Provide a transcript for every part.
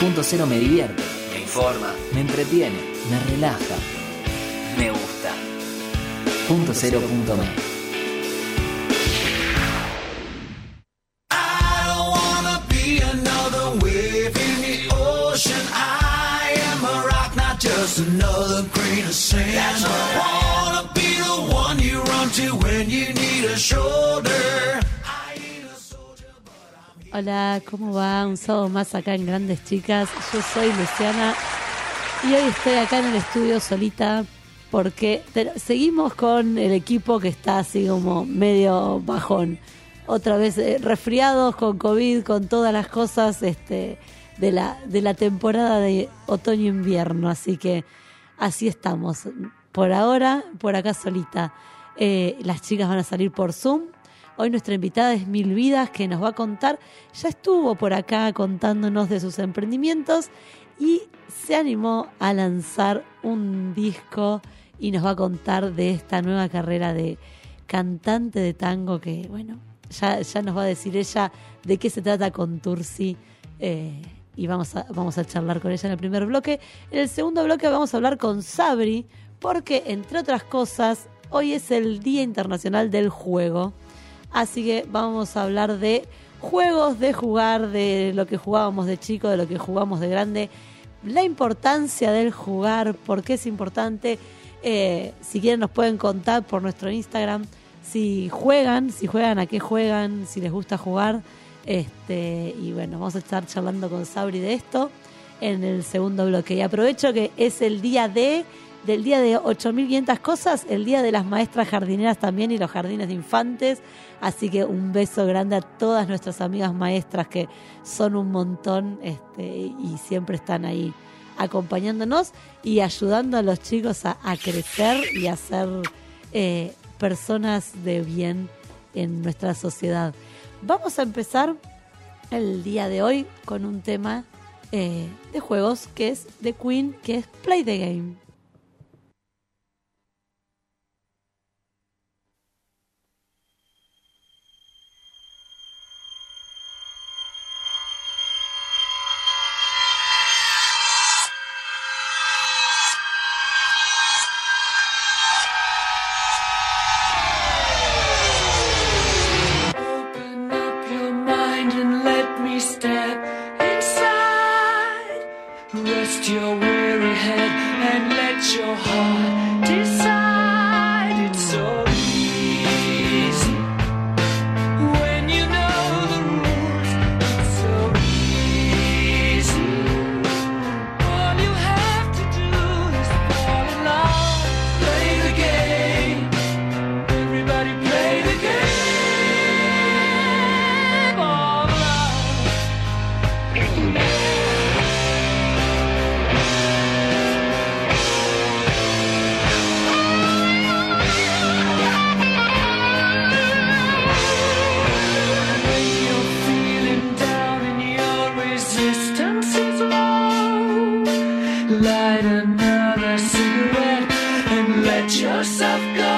Punto cero me divierte, me informa, me entretiene, me relaja, me gusta. Punto cero punto me. Hola, ¿cómo va? Un sábado más acá en Grandes Chicas. Yo soy Luciana y hoy estoy acá en el estudio solita porque seguimos con el equipo que está así como medio bajón. Otra vez eh, resfriados con COVID, con todas las cosas este, de, la, de la temporada de otoño-invierno. Así que así estamos. Por ahora, por acá solita. Eh, las chicas van a salir por Zoom. Hoy nuestra invitada es Mil Vidas, que nos va a contar, ya estuvo por acá contándonos de sus emprendimientos y se animó a lanzar un disco y nos va a contar de esta nueva carrera de cantante de tango que, bueno, ya, ya nos va a decir ella de qué se trata con Tursi. eh, y vamos a, vamos a charlar con ella en el primer bloque. En el segundo bloque vamos a hablar con Sabri, porque entre otras cosas, hoy es el Día Internacional del Juego. Así que vamos a hablar de juegos, de jugar, de lo que jugábamos de chico, de lo que jugamos de grande, la importancia del jugar, por qué es importante. Eh, si quieren nos pueden contar por nuestro Instagram si juegan, si juegan, a qué juegan, si les gusta jugar. Este, y bueno, vamos a estar charlando con Sabri de esto en el segundo bloque. Y aprovecho que es el día de del día de 8.500 cosas, el día de las maestras jardineras también y los jardines de infantes. Así que un beso grande a todas nuestras amigas maestras que son un montón este, y siempre están ahí acompañándonos y ayudando a los chicos a, crecer y a ser eh, personas de bien en nuestra sociedad. Vamos a empezar el día de hoy con un tema eh, de juegos que es de Queen, que es Play the Game. Another cigarette and let yourself go.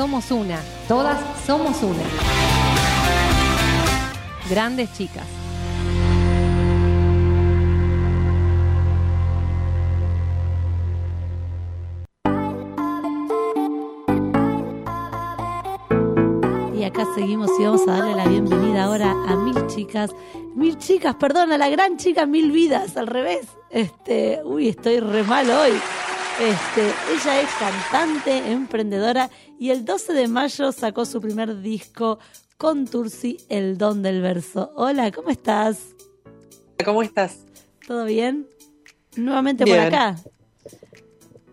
Somos una, todas somos una. Grandes chicas. Y acá seguimos y vamos a darle la bienvenida ahora a mil chicas, mil chicas, perdón, a la gran chica mil vidas, al revés. Este, uy, estoy re mal hoy. Este, ella es cantante, emprendedora y el 12 de mayo sacó su primer disco con Tursi, El Don del Verso. Hola, ¿cómo estás? ¿Cómo estás? ¿Todo bien? Nuevamente Bien. por acá.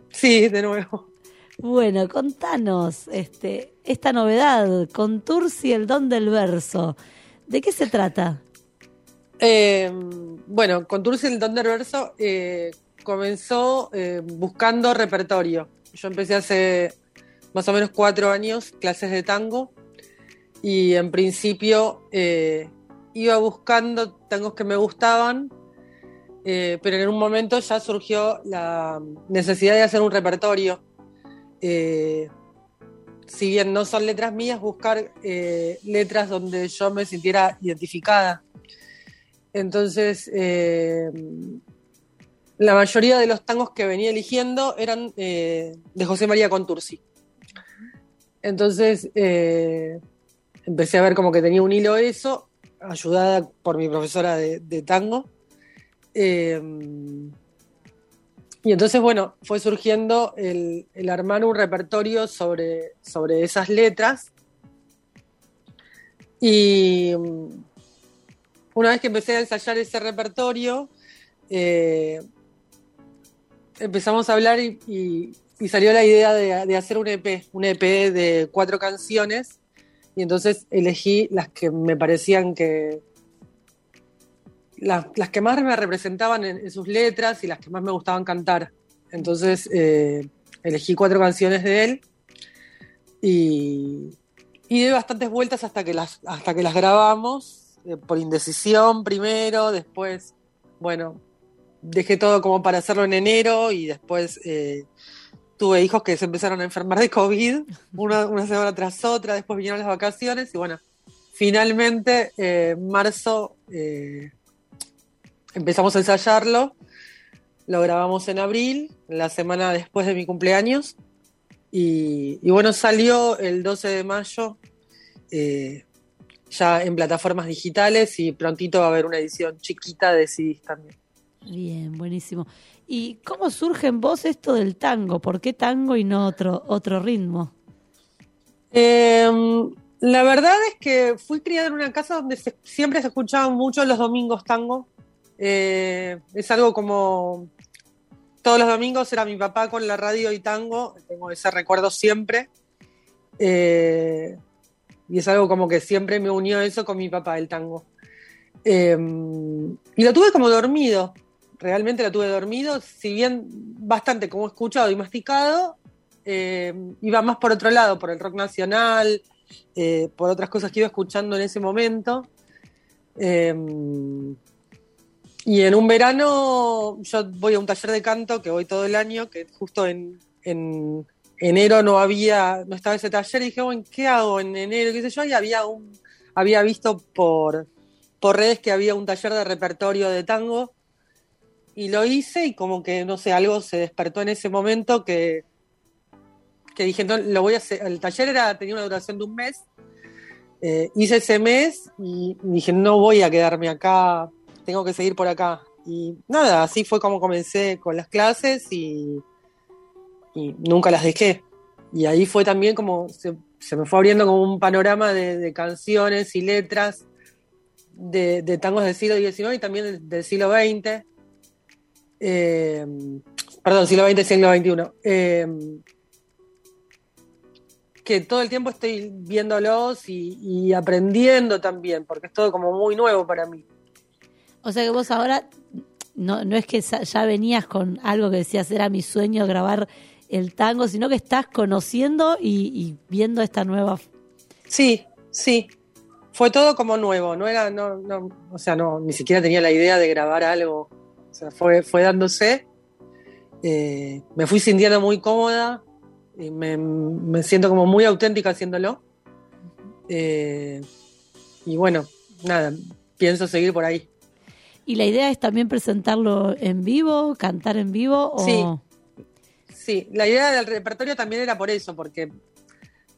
Sí, de nuevo. Bueno, contanos este, esta novedad con Tursi, El Don del Verso. ¿De qué se trata? Eh, bueno, con Tursi el Don del Verso eh, comenzó eh, buscando repertorio. Yo empecé hace más o menos cuatro años clases de tango y en principio eh, iba buscando tangos que me gustaban, eh, pero en un momento ya surgió la necesidad de hacer un repertorio. Si bien no son letras mías, buscar letras donde yo me sintiera identificada. Entonces, la mayoría de los tangos que venía eligiendo eran eh, de José María Contursi. Entonces, eh, empecé a ver como que tenía un hilo eso, ayudada por mi profesora de, tango. Eh, y entonces, bueno, fue surgiendo el, armar un repertorio sobre, sobre esas letras. Y mm, una vez que empecé a ensayar ese repertorio, empezamos a hablar y, salió la idea de, hacer un EP, un EP de cuatro canciones. Y entonces elegí las que me parecían que. Las, que más me representaban en, en sus letras y las que más me gustaban cantar. Entonces eh, elegí cuatro canciones de él y, y di bastantes vueltas hasta que las, hasta que las grabamos, eh, por indecisión primero, después, bueno, dejé todo como para hacerlo en enero y después eh, tuve hijos que se empezaron a enfermar de COVID, una, una semana tras otra, después vinieron las vacaciones y bueno, finalmente eh, en marzo eh, empezamos a ensayarlo, lo grabamos en abril, la semana después de mi cumpleaños y, y bueno, salió el 12 de mayo. eh, ya en plataformas digitales y prontito va a haber una edición chiquita de CDs también. Bien, buenísimo. ¿Y cómo surge en vos esto del tango? ¿Por qué tango y no otro, otro ritmo? Eh, la verdad es que fui criada en una casa donde siempre se escuchaban mucho los domingos tango. Eh, es algo como todos los domingos era mi papá con la radio y tango, tengo ese recuerdo siempre. Eh, y es algo como que siempre me unió eso con mi papá, el tango. Eh, y lo tuve como dormido, realmente lo tuve dormido, si bien bastante como escuchado y masticado, eh, iba más por otro lado, por el rock nacional, eh, por otras cosas que iba escuchando en ese momento. Eh, y en un verano yo voy a un taller de canto que voy todo el año, que justo en, en enero no había, no estaba ese taller y dije, bueno, ¿qué hago en enero? ¿Qué sé yo? Y había un, había visto por, por redes que había un taller de repertorio de tango y lo hice y como que, no sé, algo se despertó en ese momento que, que dije, no, lo voy a hacer. El taller era, tenía una duración de un mes Eh, hice ese mes y dije, no voy a quedarme acá, tengo que seguir por acá. Y nada, así fue como comencé con las clases y, y nunca las dejé. Y ahí fue también como, se, me fue abriendo como un panorama de, canciones y letras de, de, tangos del siglo XIX y también del, del siglo XX. Eh, perdón, siglo XX, siglo XXI. Eh, que todo el tiempo estoy viéndolos y, y, aprendiendo también, porque es todo como muy nuevo para mí. O sea que vos ahora no, no es que ya venías con algo que decías era mi sueño grabar el tango, sino que estás conociendo y, y viendo esta nueva. Sí, sí. Fue todo como nuevo, no era, no, no, o sea, no, ni siquiera tenía la idea de grabar algo. O sea, fue, fue dándose. Eh, me fui sintiendo muy cómoda, y me, me, siento como muy auténtica haciéndolo. Eh, y bueno, nada, pienso seguir por ahí. ¿Y la idea es también presentarlo en vivo, cantar en vivo? O... Sí, sí, la idea del repertorio también era por eso, porque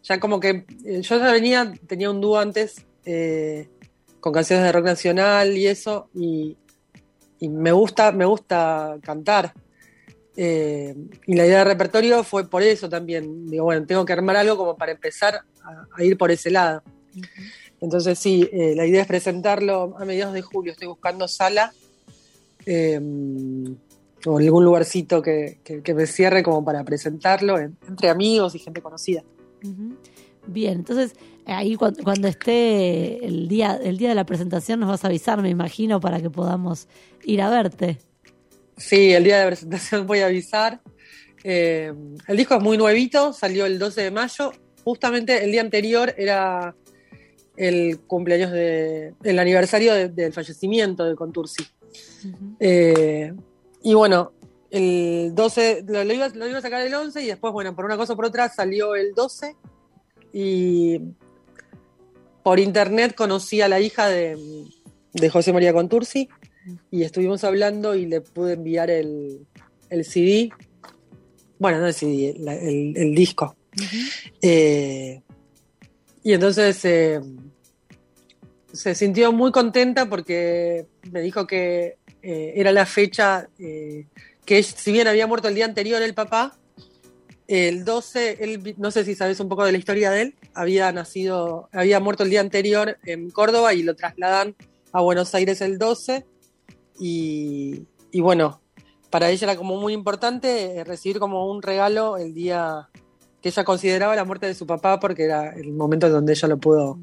ya como que eh, yo ya venía, tenía un dúo antes eh, con canciones de rock nacional y eso, y, y me gusta, me gusta cantar. Eh, y la idea del repertorio fue por eso también. Digo, bueno, tengo que armar algo como para empezar a, a ir por ese lado. Uh -huh. Entonces, sí, eh, la idea es presentarlo a mediados de julio. Estoy buscando sala eh, o algún lugarcito que, que, que, me cierre como para presentarlo en, entre amigos y gente conocida. Uh -huh. Bien, entonces ahí cuando, cuando, esté el día, el día de la presentación nos vas a avisar, me imagino, para que podamos ir a verte. Sí, el día de presentación voy a avisar. Eh, el disco es muy nuevito, salió el 12 de mayo. Justamente el día anterior era el cumpleaños de, el aniversario de, del fallecimiento de Contursi. Uh -huh. eh, y bueno, el 12, lo, lo, iba, lo, iba, a sacar el 11 y después, bueno, por una cosa o por otra salió el 12 y por internet conocí a la hija de, de José María Contursi y estuvimos hablando y le pude enviar el, el CD, bueno, no el CD, el, el, el disco. Uh -huh. eh, y entonces eh, se sintió muy contenta porque me dijo que eh, era la fecha eh, que si bien había muerto el día anterior el papá, el 12, él, no sé si sabes un poco de la historia de él, había nacido, había muerto el día anterior en Córdoba y lo trasladan a Buenos Aires el 12 y, y, bueno, para ella era como muy importante eh, recibir como un regalo el día que ella consideraba la muerte de su papá porque era el momento en donde ella lo pudo,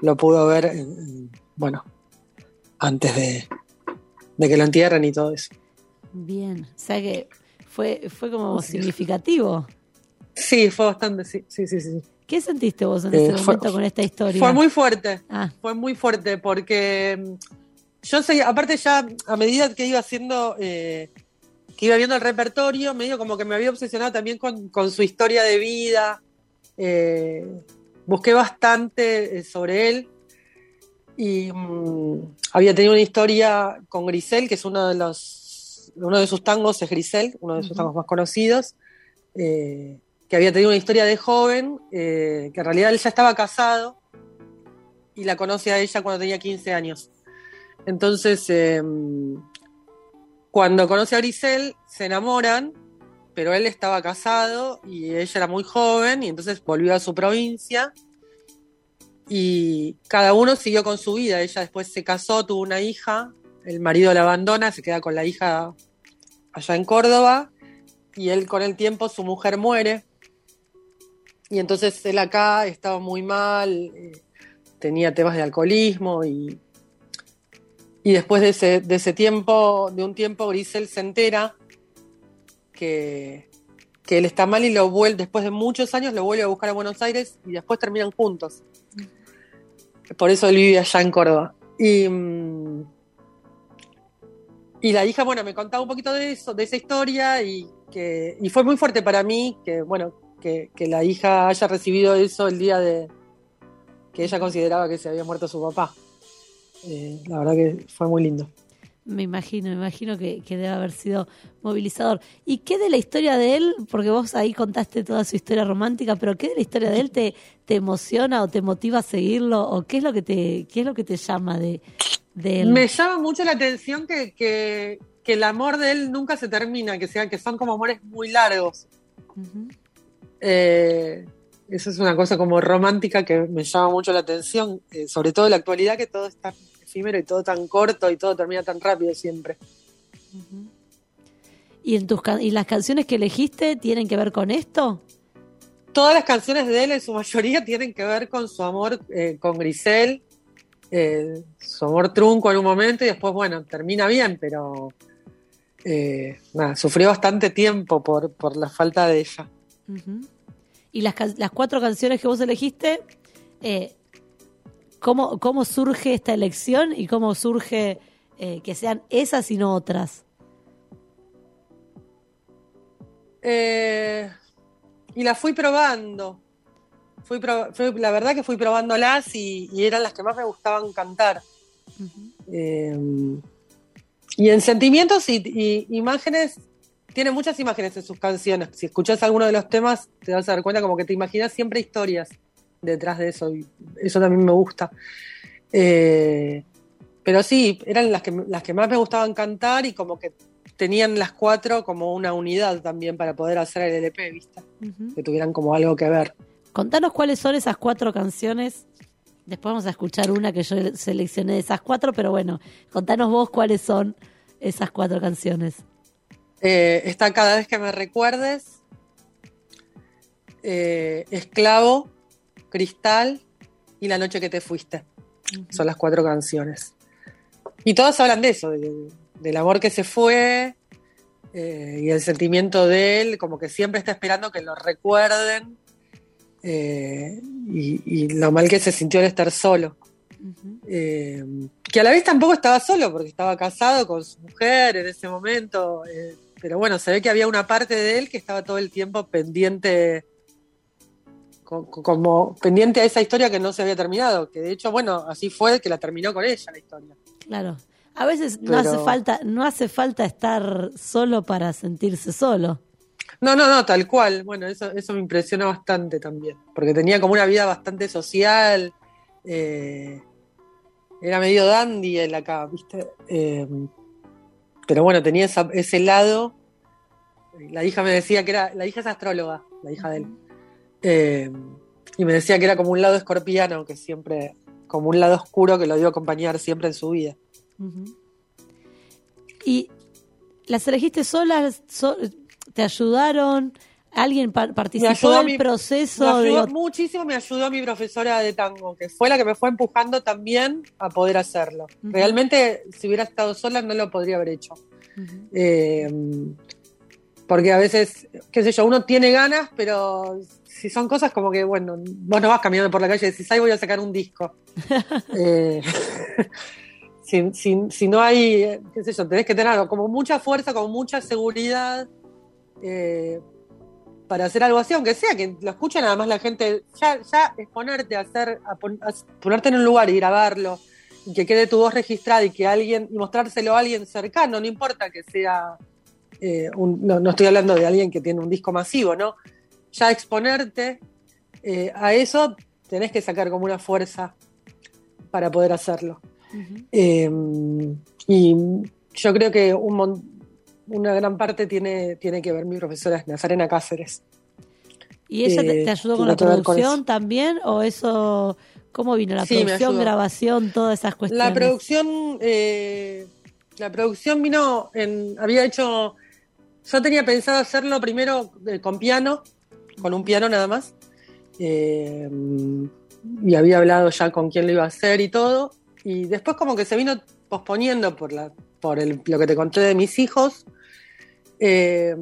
lo pudo ver, en, bueno, antes de, de, que lo entierren y todo eso. Bien, o sea que fue, fue como sí. significativo. Sí, fue bastante, sí, sí, sí. sí. ¿Qué sentiste vos en eh, ese momento fue, con esta historia? Fue muy fuerte, ah. fue muy fuerte porque yo sé, aparte ya a medida que iba haciendo, eh, que iba viendo el repertorio, medio como que me había obsesionado también con, con su historia de vida. Eh, busqué bastante eh, sobre él y mmm, había tenido una historia con Grisel, que es uno de los, uno de sus tangos es Grisel, uno de sus uh -huh. tangos más conocidos, eh, que había tenido una historia de joven, eh, que en realidad él ya estaba casado y la conoce a ella cuando tenía 15 años. Entonces, eh, cuando conoce a Grisel, se enamoran, pero él estaba casado y ella era muy joven, y entonces volvió a su provincia. Y cada uno siguió con su vida. Ella después se casó, tuvo una hija, el marido la abandona, se queda con la hija allá en Córdoba, y él con el tiempo, su mujer muere. Y entonces él acá estaba muy mal, eh, tenía temas de alcoholismo y y después de ese, de ese tiempo, de un tiempo, Grisel se entera que, que él está mal y lo vuelve, después de muchos años, lo vuelve a buscar a Buenos Aires y después terminan juntos. Por eso él vive allá en Córdoba. Y, y la hija, bueno, me contaba un poquito de eso, de esa historia, y que y fue muy fuerte para mí que, bueno, que, la hija haya recibido eso el día de que ella consideraba que se había muerto su papá. Eh, la verdad que fue muy lindo. Me imagino, me imagino que, que debe haber sido movilizador. ¿Y qué de la historia de él? Porque vos ahí contaste toda su historia romántica, pero ¿qué de la historia de él te, te emociona o te motiva a seguirlo? ¿O qué es lo que te, qué es lo que te llama de, de él? Me llama mucho la atención que, que, que el amor de él nunca se termina, que sean que son como amores muy largos. Ujú. Eh, eso es una cosa como romántica que me llama mucho la atención, eh, sobre todo en la actualidad que todo es tan efímero y todo tan corto y todo termina tan rápido siempre. ¿Y, en tus, ¿Y las canciones que elegiste tienen que ver con esto? Todas las canciones de él en su mayoría tienen que ver con su amor eh, con Grisel, eh, su amor trunco en un momento y después, bueno, termina bien, pero eh, nada, sufrió bastante tiempo por, por la falta de ella. Y las, las cuatro canciones que vos elegiste, eh, ¿cómo, ¿cómo surge esta elección y cómo surge eh, que sean esas y no otras? Y las fui probando. Fui pro- fui- la verdad que fui probándolas y, y eran las que más me gustaban cantar. Eh, y en sentimientos y, y imágenes, tiene muchas imágenes en sus canciones. Si escuchas alguno de los temas, te vas a dar cuenta como que te imaginas siempre historias detrás de eso. Y eso también me gusta. Eh, pero sí, eran las que, las que más me gustaban cantar y como que tenían las cuatro como una unidad también para poder hacer el LP, ¿viste? Ujú. Que tuvieran como algo que ver. Contanos cuáles son esas cuatro canciones. Después vamos a escuchar una que yo seleccioné de esas cuatro, pero bueno, contanos vos cuáles son esas cuatro canciones. Eh, está cada vez que me recuerdes. eh, Esclavo, Cristal y La noche que te fuiste. Son las cuatro canciones. Y todas hablan de eso, de- del amor que se fue eh, y el sentimiento de él, como que siempre está esperando que lo recuerden eh, y, y lo mal que se sintió el estar solo. Eh, que a la vez tampoco estaba solo porque estaba casado con su mujer en ese momento, eh, pero bueno, se ve que había una parte de él que estaba todo el tiempo pendiente, co- co- como pendiente a esa historia que no se había terminado, que de hecho, bueno, así fue que la terminó con ella la historia. Claro. A veces no hace falta, no hace falta estar solo para sentirse solo. No, no, no, tal cual. Bueno, eso, eso me impresiona bastante también, porque tenía como una vida bastante social, eh, era medio dandy él acá, ¿viste? Eh, pero bueno, tenía ese lado. La hija me decía que era, la hija es astróloga, la hija de él. Eh, y me decía que era como un lado escorpiano, que siempre, como un lado oscuro que lo dio a acompañar siempre en su vida. ¿Y las elegiste solas? So- ¿Te ayudaron? ¿Alguien pa- participó ayudó del mi- proceso? Me ayudó muchísimo, me ayudó mi profesora de tango, que fue la que me fue empujando también a poder hacerlo. Realmente, si hubiera estado sola, no lo podría haber hecho. Eh, porque a veces, qué sé yo, uno tiene ganas, pero si son cosas como que, bueno, vos no vas caminando por la calle y decís, ay, voy a sacar un disco. Eh, si, si- si no hay, qué sé yo, tenés que tener como mucha fuerza, como mucha seguridad eh, para hacer algo así, aunque sea que lo escuche nada más la gente, ya, ya exponerte a hacer, a, pon- a ponerte en un lugar y grabarlo, y que quede tu voz registrada y que alguien, y mostrárselo a alguien cercano, no importa que sea eh, un- no, no estoy hablando de alguien que tiene un disco masivo, ¿no? Ya exponerte eh, a eso tenés que sacar como una fuerza para poder hacerlo. Eh, y yo creo que un mon- una gran parte tiene, tiene que ver mi profesora es Nazarena Cáceres. ¿Y ella te, Eh, te ayudó con la producción también? ¿O eso, cómo vino la Sí, producción, grabación, todas esas cuestiones? La producción, eh, la producción vino en, había hecho, yo tenía pensado hacerlo primero eh, con piano, con un piano nada más, eh, y había hablado ya con quién lo iba a hacer y todo, y después como que se vino posponiendo por la, por el- lo que te conté de mis hijos. Eh,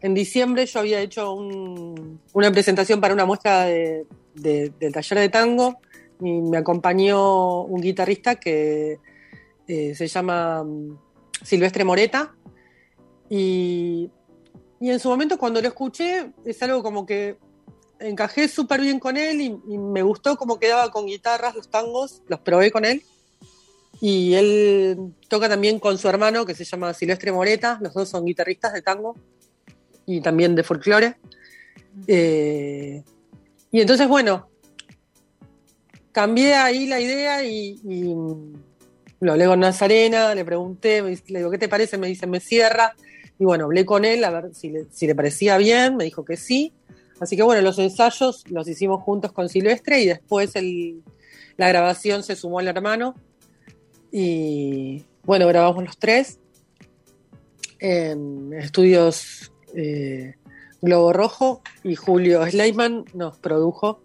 en diciembre yo había hecho un- una presentación para una muestra de- de- del taller de tango y me acompañó un guitarrista que eh, se llama mm, Silvestre Moreta. Y, y en su momento cuando lo escuché es algo como que encajé súper bien con él y me gustó cómo quedaba con guitarras los tangos, los probé con él. Y él toca también con su hermano que se llama Silvestre Moreta, los dos son guitarristas de tango y también de folclore. Eh, y entonces, bueno, cambié ahí la idea y, y lo hablé con Nazarena, le pregunté, le digo, ¿qué te parece? Me dice, me cierra. Y bueno, hablé con él a ver si le, parecía bien, me dijo que sí. Así que bueno, los ensayos los hicimos juntos con Silvestre y después la grabación se sumó el hermano. Y bueno, grabamos los tres en estudios eh, Globo Rojo y Julio Sleiman nos produjo,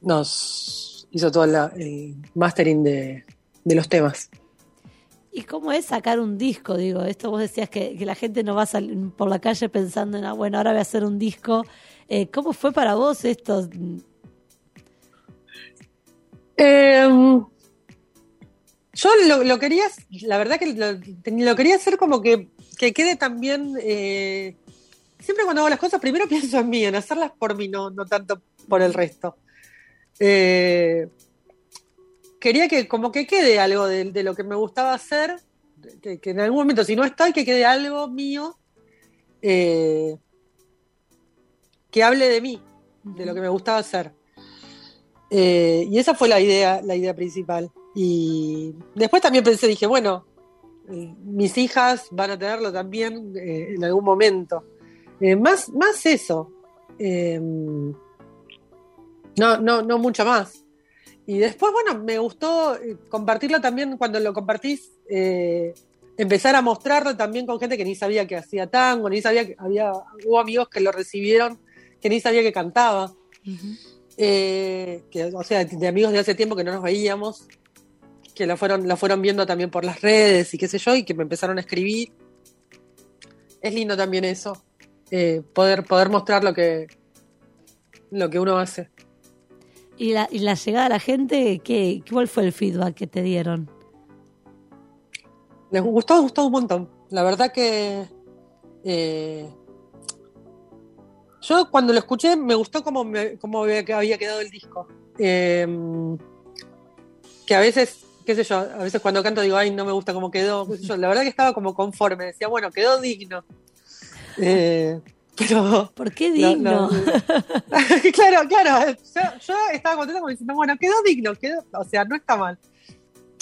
nos hizo todo la- el mastering de, de los temas. ¿Y cómo es sacar un disco? Digo, esto vos decías que, que la gente no va a salir por la calle pensando en, ah, bueno, ahora voy a hacer un disco. Eh, ¿Cómo fue para vos esto? Eh, yo lo, lo quería, la verdad que lo, lo quería hacer como que, que quede también. eh, siempre cuando hago las cosas, primero pienso en mí, en hacerlas por mí, no, no tanto por el resto. Eh, quería que como que quede algo de, de lo que me gustaba hacer, que, que en algún momento, si no estoy, que quede algo mío eh, que hable de mí, de lo que me gustaba hacer. Eh, y esa fue la idea, la idea principal. Y después también pensé, dije, bueno, mis hijas van a tenerlo también eh, en algún momento. Eh, más, más eso. Eh, no, no, no mucho más. Y después, bueno, me gustó eh, compartirlo también cuando lo compartís, empezar a mostrarlo también con gente que ni sabía que hacía tango, ni sabía que había, hubo amigos que lo recibieron, que ni sabía que cantaba. Que, o sea, de amigos de hace tiempo que no nos veíamos, que la fueron, la fueron viendo también por las redes y qué sé yo, y que me empezaron a escribir. Es lindo también eso, eh, poder, poder mostrar lo que, lo que uno hace. ¿Y la, y la llegada a la gente, ¿qué, ¿cuál fue el feedback que te dieron? Les gustó, gustó un montón. La verdad que eh, yo cuando lo escuché me gustó cómo, me, cómo había había quedado el disco. Eh, que a veces, qué sé yo, a veces cuando canto digo, ay, no me gusta cómo quedó. qué sé yo. La verdad que estaba como conforme, decía, bueno, quedó digno. Eh, pero ¿Por qué no, digno? no. claro, claro. Yo, yo estaba contenta como diciendo, bueno, quedó digno, quedó, o sea, no está mal.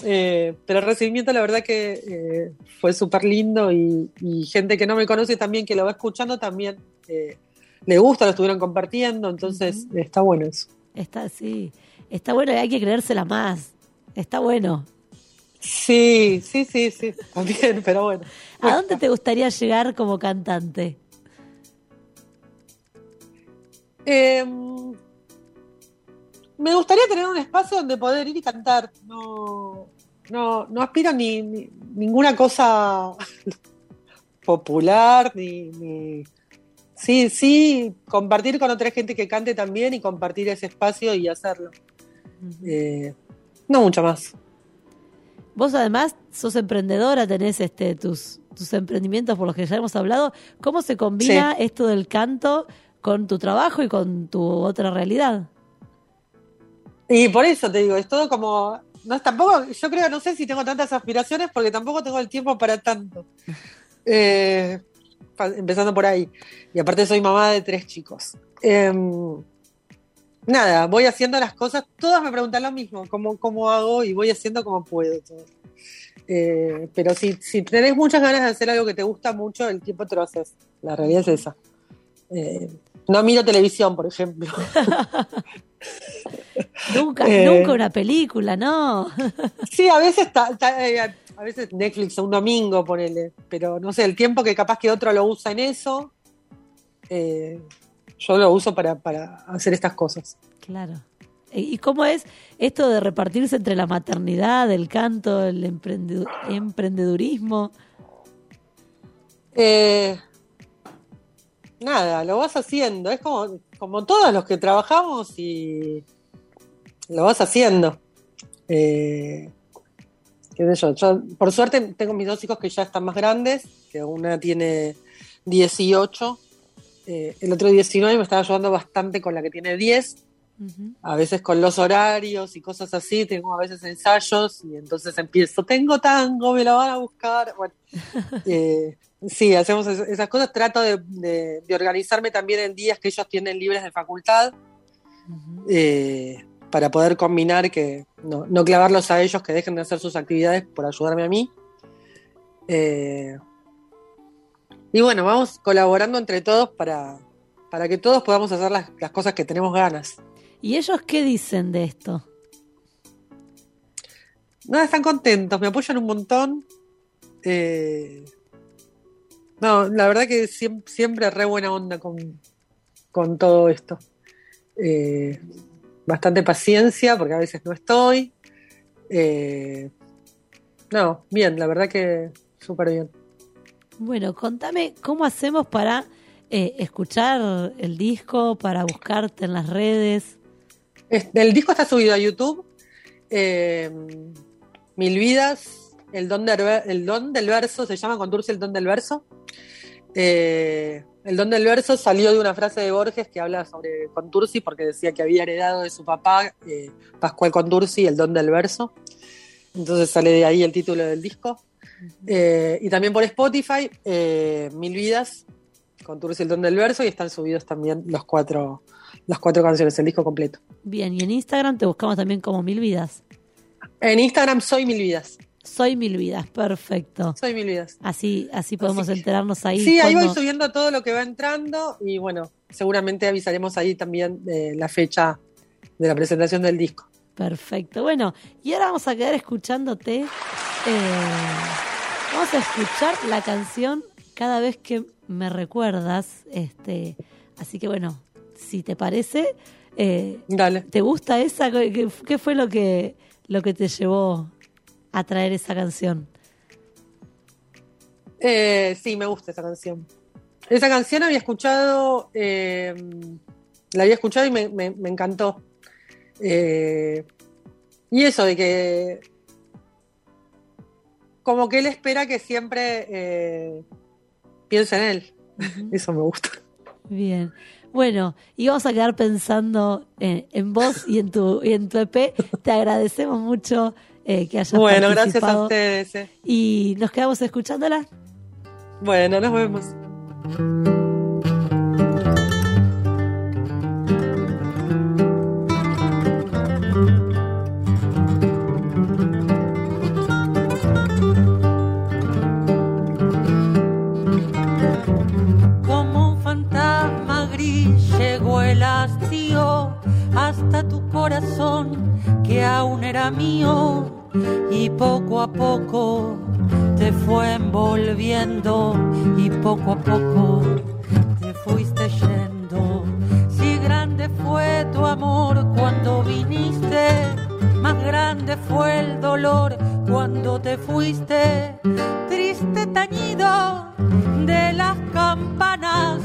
Eh, pero el recibimiento, la verdad que eh, fue súper lindo y, y gente que no me conoce también, que lo va escuchando, también eh, le gusta, lo estuvieron compartiendo, entonces está bueno eso. Está, sí, está bueno y hay que creérsela más. Está bueno. Sí, sí, sí, sí, también, pero bueno. ¿A dónde te gustaría llegar como cantante? Eh, me gustaría tener un espacio donde poder ir y cantar. No, no, no aspiro ni, ni- ninguna cosa popular, ni, ni- Sí, sí, compartir con otra gente que cante también y compartir ese espacio y hacerlo. Eh, no mucho más. Vos además sos emprendedora, tenés este tus, tus emprendimientos por los que ya hemos hablado. ¿Cómo se combina esto del canto con tu trabajo y con tu otra realidad? Y por eso te digo, es todo como. No es tampoco, yo creo, no sé si tengo tantas aspiraciones porque tampoco tengo el tiempo para tanto. Eh, empezando por ahí. Y aparte soy mamá de tres chicos. Em, nada, voy haciendo las cosas, todas me preguntan lo mismo, cómo, cómo hago y voy haciendo como puedo. todo. Eh, pero si, si tenés muchas ganas de hacer algo que te gusta mucho, el tiempo te lo haces. La realidad es esa. Eh, no miro televisión, por ejemplo. Nunca, Eh. nunca una película, ¿no? Sí, a veces ta- ta- eh, a veces Netflix un domingo, ponele, pero no sé, el tiempo que capaz que otro lo usa en eso, yo lo uso para, para hacer estas cosas. Claro. ¿Y cómo es esto de repartirse entre la maternidad, el canto, el emprendedu- emprendedurismo? Eh, nada, lo vas haciendo, es como, como todos los que trabajamos y lo vas haciendo. Eh, qué sé yo, yo, por suerte tengo mis dos hijos que ya están más grandes, que una tiene 18, eh, el otro 19 me estaba ayudando bastante con la que tiene 10. Ujú. a veces con los horarios y cosas así, tengo a veces ensayos y entonces empiezo, tengo tango, me lo van a buscar. Bueno, eh, sí, hacemos es- esas cosas, trato de, de- de organizarme también en días que ellos tienen libres de facultad eh, para poder combinar que no, no clavarlos a ellos, que dejen de hacer sus actividades por ayudarme a mí. Eh, y bueno, vamos colaborando entre todos para, para que todos podamos hacer las, las cosas que tenemos ganas. ¿Y ellos qué dicen de esto? Nada, están contentos, me apoyan un montón. Eh, no, la verdad que siem- siempre, re buena onda con, con todo esto. Eh, bastante paciencia, porque a veces no estoy. Eh, no, bien, la verdad que súper bien. Bueno, contame cómo hacemos para eh, escuchar el disco, para buscarte en las redes. Es- el disco está subido a YouTube. eh, Mil vidas, el don, del, verso, se llama Contursi el don del verso. Eh, el don del verso salió de una frase de Borges que habla sobre Contursi porque decía que había heredado de su papá, eh, Pascual Contursi, el don del verso. Entonces sale de ahí el título del disco. Eh, y también por Spotify, eh, Mil vidas, Contursi el don del verso, y están subidos también los cuatro, las cuatro canciones, el disco completo. Bien, y en Instagram te buscamos también como Mil Vidas. En Instagram soy Mil Vidas. Soy Mil Vidas, perfecto. Soy Mil Vidas. Así, así podemos Así enterarnos ahí. sí, ahí voy subiendo todo lo que va entrando y bueno, seguramente avisaremos ahí también de la fecha de la presentación del disco. Perfecto. Bueno, y ahora vamos a quedar escuchándote. Eh, vamos a escuchar la canción cada vez que me recuerdas. Este, así que bueno, si te parece, eh, Dale. ¿te gusta esa? ¿Qué, qué fue lo que, lo que te llevó a traer esa canción? Eh, sí, me gusta esa canción. Esa canción había escuchado, eh, la había escuchado y me, me- me encantó. Y eso de que, como que él espera que siempre eh, piense en él. Eso me gusta. Bien. Bueno, y vamos a quedar pensando en, en vos y en tu y en tu EP. Te agradecemos mucho eh, que hayas Bueno, gracias a ustedes. eh. Y nos quedamos escuchándola. Bueno, nos vemos. Era mío y poco a poco te fue envolviendo y poco a poco te fuiste yendo. Si grande fue tu amor cuando viniste, más grande fue el dolor cuando te fuiste. Triste tañido de las campanas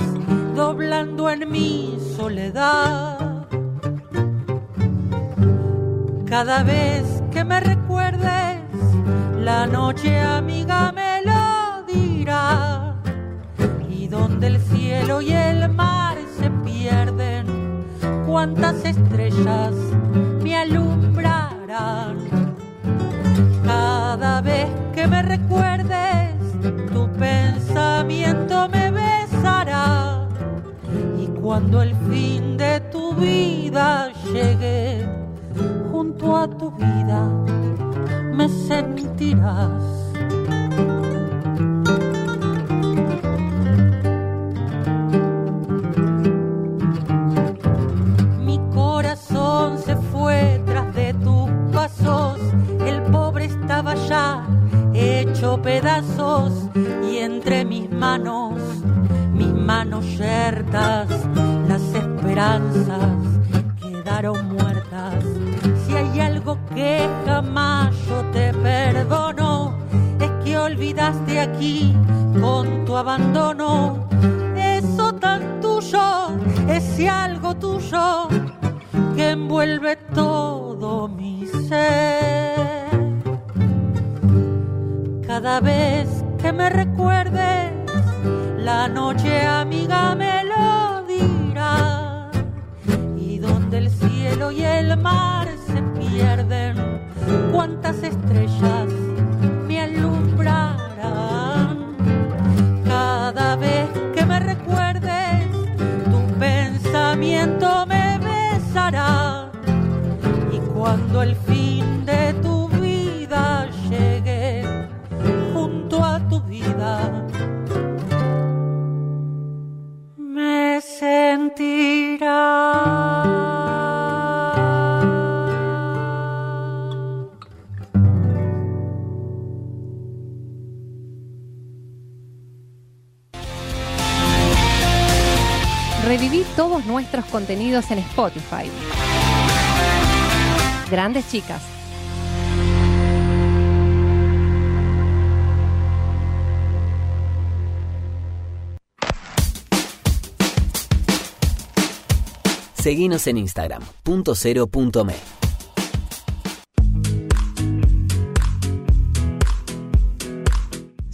doblando en mi soledad. Cada vez que me recuerdes, la noche amiga me lo dirá. Y donde el cielo y el mar se pierden, cuántas estrellas me alumbrarán. Cada vez que me recuerdes, tu pensamiento me besará. Y cuando el fin de tu vida llegue, junto a tu vida me sentirás. Mi corazón se fue tras de tus pasos, el pobre estaba ya hecho pedazos y entre mis manos, mis manos yertas, las esperanzas quedaron muertas. Si hay algo que jamás yo te perdono, es que olvidaste aquí con tu abandono. Eso tan tuyo, ese algo tuyo que envuelve todo mi ser. Cada vez que me recuerdes, la noche amiga me lo dirá. Y donde el cielo pierden, cuántas estrellas me alumbrarán. Cada vez que me recuerdes, tu pensamiento me besará. Y cuando el todos nuestros contenidos en Spotify. Grandes chicas. Seguinos en Instagram, punto cero punto.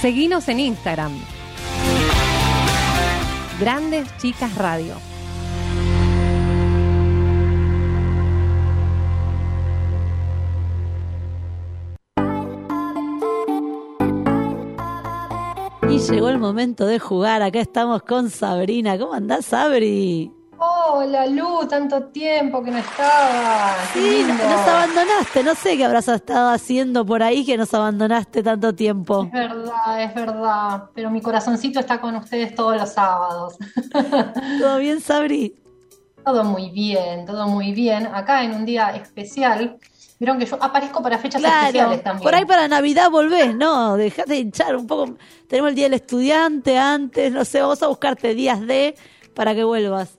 Seguinos en Instagram. Grandes Chicas Radio. Y llegó el momento de jugar. Acá estamos con Sabrina. ¿Cómo andás, Sabri? Hola Lu, tanto tiempo que no estaba. Sí, nos abandonaste. No sé qué habrás estado haciendo por ahí que nos abandonaste tanto tiempo. Es verdad, es verdad. Pero mi corazoncito está con ustedes todos los sábados. ¿Todo bien, Sabri? Todo muy bien, todo muy bien. Acá en un día especial. Vieron que yo aparezco para fechas Claro, especiales también. por ahí para Navidad volvés, ¿no? Dejate de hinchar un poco. Tenemos el Día del Estudiante antes, no sé, vamos a buscarte días de para que vuelvas.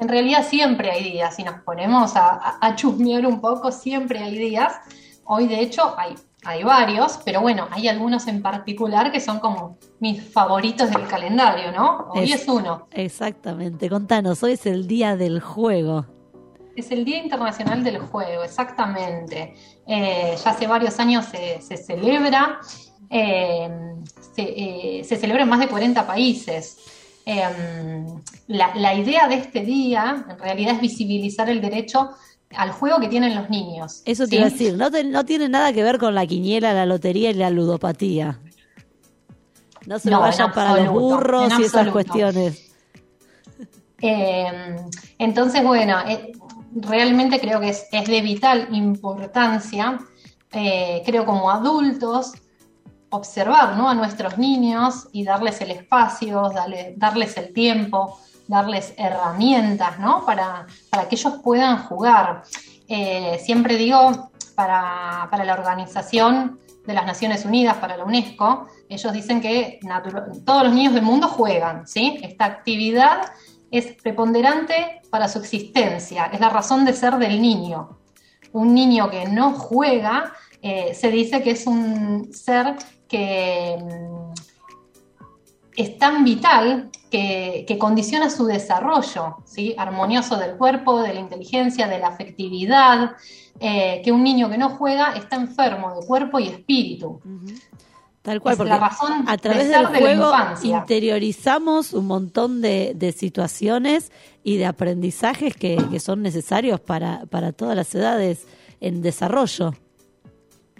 En realidad siempre hay días, si nos ponemos a, a- chusmear un poco, siempre hay días. Hoy de hecho hay, hay varios, pero bueno, hay algunos en particular que son como mis favoritos del calendario, ¿no? Hoy Es- es uno. Exactamente, contanos, hoy es el Día del Juego. Es el Día Internacional del Juego, exactamente. Eh, ya hace varios años se, se celebra, eh, se, eh, se celebra en más de 40 países. Eh, la, la idea de este día, en realidad, es visibilizar el derecho al juego que tienen los niños. Eso te ¿sí? iba a decir, no, te- no tiene nada que ver con la quiniela, la lotería y la ludopatía. No se lo No, en vayan para los absoluto, burros y esas absoluto. cuestiones. Eh, entonces, bueno, eh, realmente creo que es, es de vital importancia, eh, creo como adultos, observar ¿no? a nuestros niños y darles el espacio, darle- darles el tiempo, darles herramientas ¿no? para, para que ellos puedan jugar. Eh, siempre digo, para, para la organización de las Naciones Unidas, para la UNESCO, ellos dicen que todos los niños del mundo juegan, ¿sí? Esta actividad es preponderante para su existencia, es la razón de ser del niño. Un niño que no juega eh, se dice que es un ser que mm, es tan vital que, que condiciona su desarrollo ¿sí? armonioso del cuerpo, de la inteligencia, de la afectividad, eh, que un niño que no juega está enfermo de cuerpo y espíritu. Tal cual, Es porque la razón a través de del de juego interiorizamos un montón de, de situaciones y de aprendizajes que, que son necesarios para, para todas las edades en desarrollo.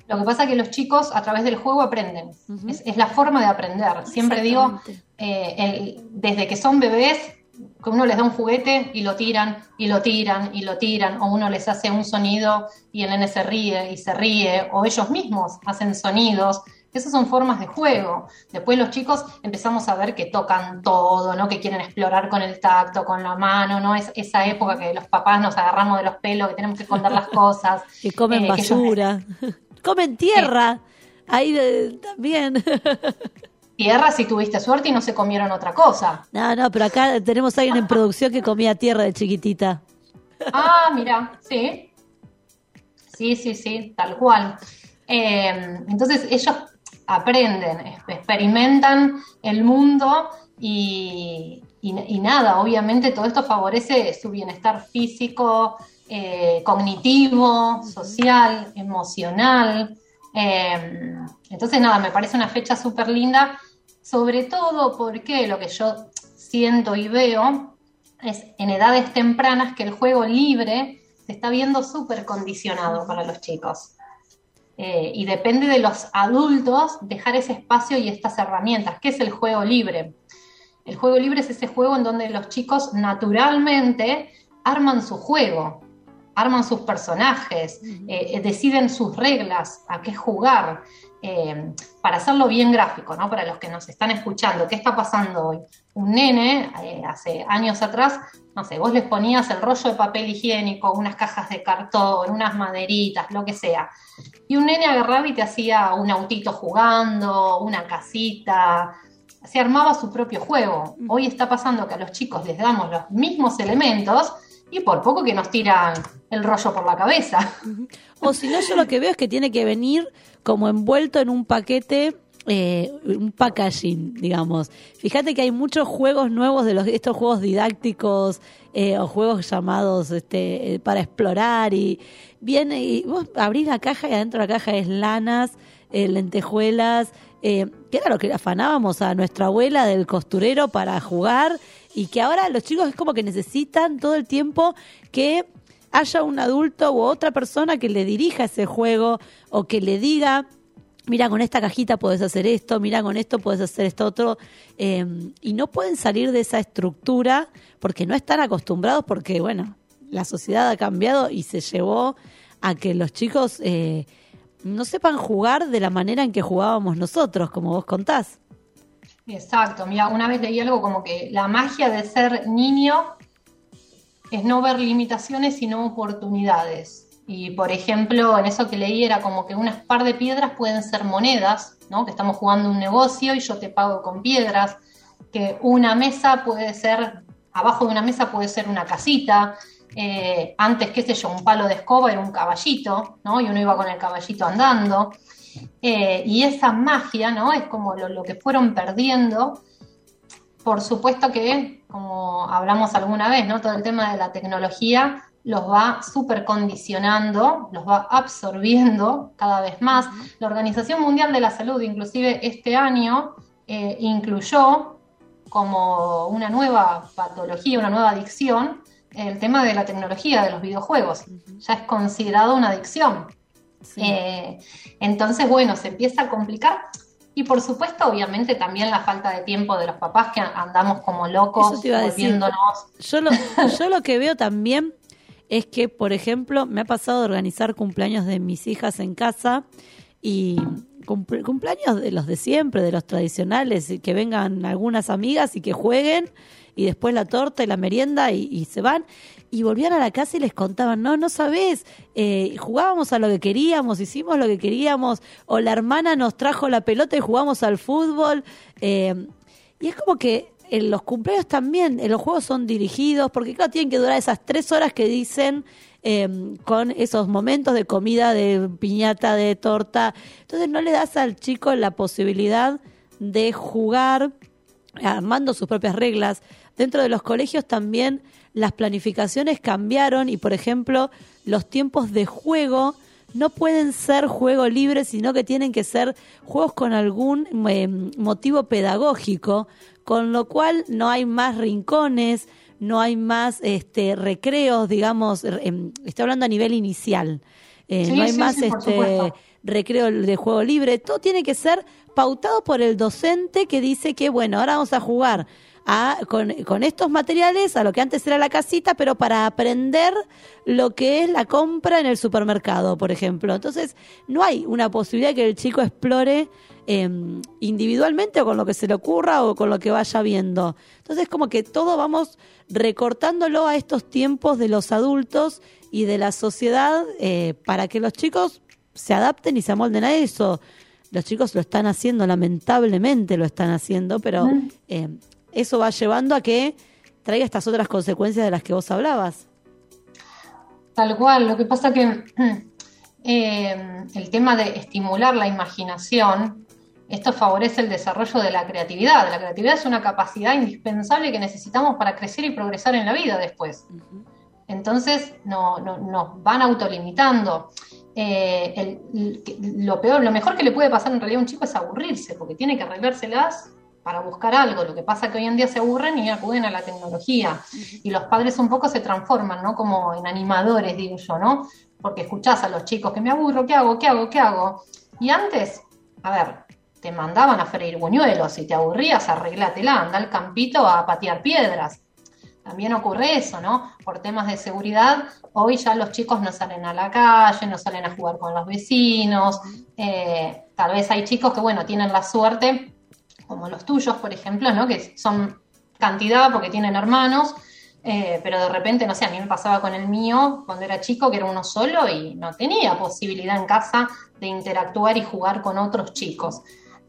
Lo que pasa es que los chicos a través del juego aprenden. es, es la forma de aprender. Siempre digo, eh, el- desde que son bebés, que uno les da un juguete y lo tiran, y lo tiran, y lo tiran, o uno les hace un sonido y el nene se ríe y se ríe, o ellos mismos hacen sonidos. Esas son formas de juego. Después los chicos empezamos a ver que tocan todo, ¿no? Que quieren explorar con el tacto, con la mano, ¿no? Es esa época que los papás nos agarramos de los pelos, que tenemos que esconder las cosas. Que comen eh, que ellos basura, comen tierra. Ahí eh, también. tierra si tuviste suerte y no se comieron otra cosa. No, no, pero acá tenemos a alguien en producción que comía tierra de chiquitita. Ah, mira, sí. Sí, sí, sí, tal cual. Eh, entonces ellos aprenden, experimentan el mundo y, y- y nada, obviamente todo esto favorece su bienestar físico, eh, cognitivo, social, emocional. Eh, entonces nada, me parece una fecha súper linda, sobre todo porque lo que yo siento y veo es en edades tempranas que el juego libre se está viendo súper condicionado para los chicos. Eh, y depende de los adultos dejar ese espacio y estas herramientas. ¿Qué es el juego libre? El juego libre es ese juego en donde los chicos naturalmente arman su juego, arman sus personajes, eh, deciden sus reglas, a qué jugar, eh, para hacerlo bien gráfico, ¿no? Para los que nos están escuchando, ¿qué está pasando hoy? Un nene, eh, hace años atrás, no sé, vos les ponías el rollo de papel higiénico, unas cajas de cartón, unas maderitas, lo que sea. Y un nene agarraba y te hacía un autito jugando, una casita, se armaba su propio juego. Hoy está pasando que a los chicos les damos los mismos elementos y por poco que nos tiran el rollo por la cabeza. O si no, yo lo que veo es que tiene que venir como envuelto en un paquete, eh, un packaging, digamos. Fíjate que hay muchos juegos nuevos de los estos juegos didácticos eh, o juegos llamados este, eh, para explorar y viene y vos abrís la caja y adentro de la caja es lanas, eh, lentejuelas, que era lo que afanábamos a nuestra abuela del costurero para jugar y que ahora los chicos es como que necesitan todo el tiempo que haya un adulto u otra persona que le dirija ese juego o que le diga, mira, con esta cajita puedes hacer esto, mira, con esto puedes hacer esto otro, eh, y no pueden salir de esa estructura porque no están acostumbrados, porque, bueno, la sociedad ha cambiado y se llevó a que los chicos eh, no sepan jugar de la manera en que jugábamos nosotros, como vos contás. Exacto, mira, una vez leí algo como que la magia de ser niño es no ver limitaciones sino oportunidades. Y por ejemplo, en eso que leí era como que unas par de piedras pueden ser monedas, ¿no? Que estamos jugando un negocio y yo te pago con piedras, que una mesa puede ser, abajo de una mesa puede ser una casita, eh, antes, qué sé yo, un palo de escoba era un caballito, ¿no? Y uno iba con el caballito andando. Eh, y esa magia, ¿no? Es como lo, lo que fueron perdiendo. Por supuesto que, como hablamos alguna vez, ¿no? Todo el tema de la tecnología los va súper condicionando, los va absorbiendo cada vez más. La Organización Mundial de la Salud, inclusive este año, eh, incluyó como una nueva patología, una nueva adicción, el tema de la tecnología, de los videojuegos. Ya es considerado una adicción. Eh, entonces, bueno, se empieza a complicar. Y por supuesto, obviamente, también la falta de tiempo de los papás que andamos como locos, volviéndonos. Yo lo, yo lo que veo también es que, por ejemplo, me ha pasado de organizar cumpleaños de mis hijas en casa y cumple- cumpleaños de los de siempre, de los tradicionales, y que vengan algunas amigas y que jueguen y después la torta y la merienda y, se van. Y volvían a la casa y les contaban, no, no sabés, eh, jugábamos a lo que queríamos, hicimos lo que queríamos, o la hermana nos trajo la pelota y jugamos al fútbol. eh, y es como que en los cumpleaños también, los juegos son dirigidos, porque claro, tienen que durar esas tres horas que dicen eh, con esos momentos de comida, de piñata, de torta. Entonces no le das al chico la posibilidad de jugar armando sus propias reglas. Dentro de los colegios también las planificaciones cambiaron y, por ejemplo, los tiempos de juego no pueden ser juego libre, sino que tienen que ser juegos con algún eh, motivo pedagógico, con lo cual no hay más rincones, no hay más este, recreos, digamos, eh, estoy hablando a nivel inicial, Eh, Sí, no hay sí, más sí, este, recreo de juego libre, todo tiene que ser pautado por el docente que dice que, bueno, ahora vamos a jugar a, con, con estos materiales a lo que antes era la casita, pero para aprender lo que es la compra en el supermercado, por ejemplo. Entonces, no hay una posibilidad que el chico explore eh, individualmente o con lo que se le ocurra o con lo que vaya viendo. Entonces, como que todo vamos recortándolo a estos tiempos de los adultos y de la sociedad eh, para que los chicos se adapten y se amolden a eso. Los chicos lo están haciendo, lamentablemente lo están haciendo, pero eh, eso va llevando a que traiga estas otras consecuencias de las que vos hablabas. Tal cual, lo que pasa que eh, el tema de estimular la imaginación, esto favorece el desarrollo de la creatividad. La creatividad es una capacidad indispensable que necesitamos para crecer y progresar en la vida después. Entonces no, no- nos van autolimitando. Eh, el- el- lo peor, lo mejor que le puede pasar en realidad a un chico es aburrirse, porque tiene que arreglárselas para buscar algo. Lo que pasa es que hoy en día se aburren y acuden a la tecnología. Y los padres un poco se transforman, ¿no? Como en animadores, digo yo, ¿no? Porque escuchás a los chicos que me aburro, ¿qué hago? ¿Qué hago? ¿Qué hago? Y antes, a ver, te mandaban a freír buñuelos, si te aburrías, arreglátela, anda al campito a patear piedras. También ocurre eso, ¿no? Por temas de seguridad, hoy ya los chicos no salen a la calle, no salen a jugar con los vecinos. eh, tal vez hay chicos que, bueno, tienen la suerte, como los tuyos, por ejemplo, ¿no? Que son cantidad porque tienen hermanos, eh, pero de repente, no sé, a mí me pasaba con el mío cuando era chico, que era uno solo y no tenía posibilidad en casa de interactuar y jugar con otros chicos.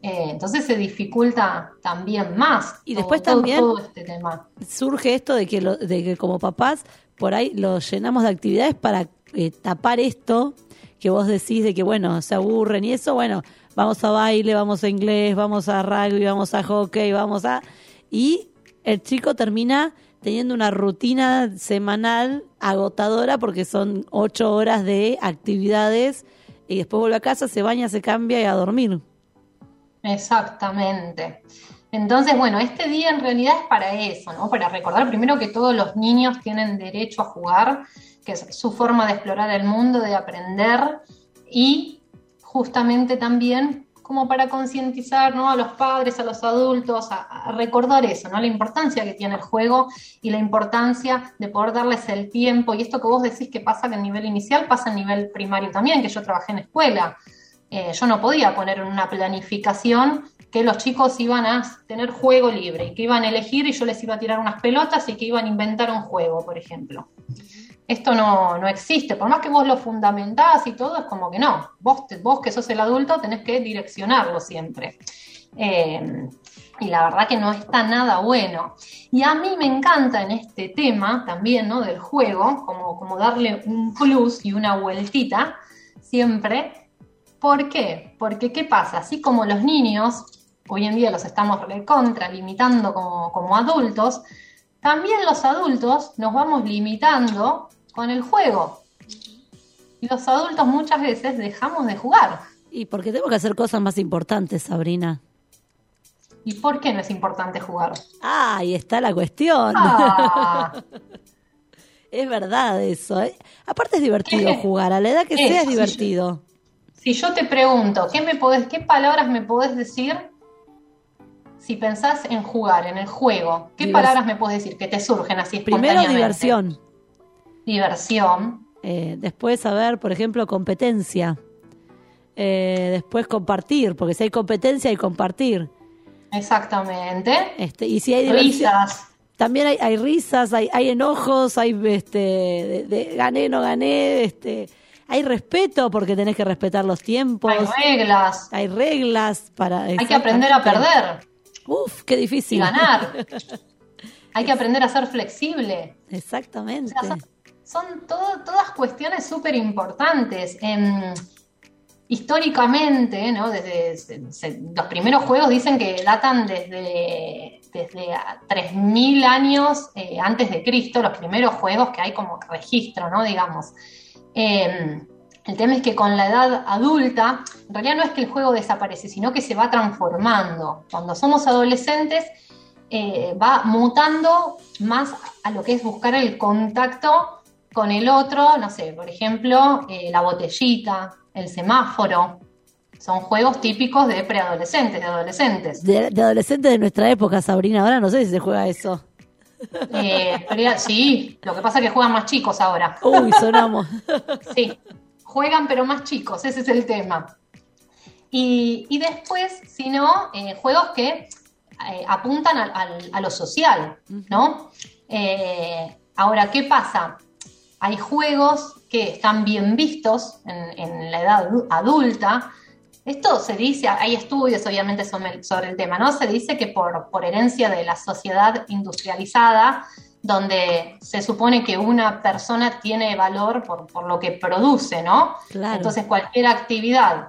Eh, entonces se dificulta también más. Y todo- después todo- también- todo este tema. Surge esto de que, lo- de que como papás por ahí los llenamos de actividades para eh, tapar esto que vos decís de que, bueno, se aburren y eso, bueno, vamos a baile, vamos a inglés, vamos a rugby, vamos a hockey, vamos a... Y el chico termina teniendo una rutina semanal agotadora porque son ocho horas de actividades y después vuelve a casa, se baña, se cambia y a dormir. Exactamente. Entonces, bueno, este día en realidad es para eso, ¿no? Para recordar primero que todos los niños tienen derecho a jugar, que es su forma de explorar el mundo, de aprender y justamente también como para concientizar ¿no? a los padres, a los adultos, a, recordar eso, ¿no? La importancia que tiene el juego y la importancia de poder darles el tiempo. Y esto que vos decís que pasa que a nivel inicial, pasa a nivel primario también, que yo trabajé en escuela. Eh, yo no podía poner en una planificación que los chicos iban a tener juego libre y que iban a elegir y yo les iba a tirar unas pelotas y que iban a inventar un juego, por ejemplo. Esto no, no existe, por más que vos lo fundamentás y todo, es como que no. Vos, vos que sos el adulto tenés que direccionarlo siempre. Eh, y la verdad que no está nada bueno. Y a mí me encanta en este tema también, ¿no? Del juego, como, como darle un plus y una vueltita siempre. ¿Por qué? Porque ¿qué pasa? Así como los niños, hoy en día los estamos recontra limitando como, como adultos, también los adultos nos vamos limitando con el juego. Y los adultos muchas veces dejamos de jugar. Y porque tengo que hacer cosas más importantes, Sabrina. ¿Y por qué no es importante jugar? Ah, ahí está la cuestión. Ah, Es verdad eso. ¿eh? Aparte es divertido ¿Qué? jugar. A la edad que Eh, sea es divertido. Si yo te pregunto, ¿qué, me podés, ¿qué palabras me podés decir si pensás en jugar, en el juego? ¿Qué Divers- palabras me podés decir que te surgen así Primero diversión. Diversión. Eh, después, a ver, por ejemplo, competencia. Eh, después compartir, porque si hay competencia hay compartir. Exactamente. Este, y si hay Risas. también hay, hay risas, hay, hay enojos, hay este, de, de gané, no gané, este, hay respeto porque tenés que respetar los tiempos. Hay reglas. Hay reglas para. Hay que aprender a perder Uf, qué y difícil. ganar. Hay que aprender a ser flexible. Exactamente. O sea, son, todas cuestiones súper importantes. Históricamente, ¿no? Desde los primeros juegos dicen que datan desde, desde a 3.000 años eh, antes de Cristo, los primeros juegos que hay como registro, ¿no? Digamos. Em, el tema es que con la edad adulta, en realidad no es que el juego desaparece, sino que se va transformando. Cuando somos adolescentes, eh, va mutando más a lo que es buscar el contacto con el otro, no sé, por ejemplo, eh, la botellita, el semáforo. Son juegos típicos de preadolescentes, de adolescentes. De, de adolescentes de nuestra época, Sabrina, ahora no sé si se juega eso. Eh, pero- sí, lo que pasa es que juegan más chicos ahora. Uy, sonamos. Sí, juegan pero más chicos, ese es el tema. Y, y después, si no, eh, juegos que apuntan al- al- a lo social, ¿no? Ahora, ¿qué pasa? Hay juegos que están bien vistos en, en la edad adu- adulta. Esto se dice, hay estudios obviamente sobre el, sobre el tema, ¿no? Se dice que por, por herencia de la sociedad industrializada, donde se supone que una persona tiene valor por, por lo que produce, ¿no? Claro. Entonces cualquier actividad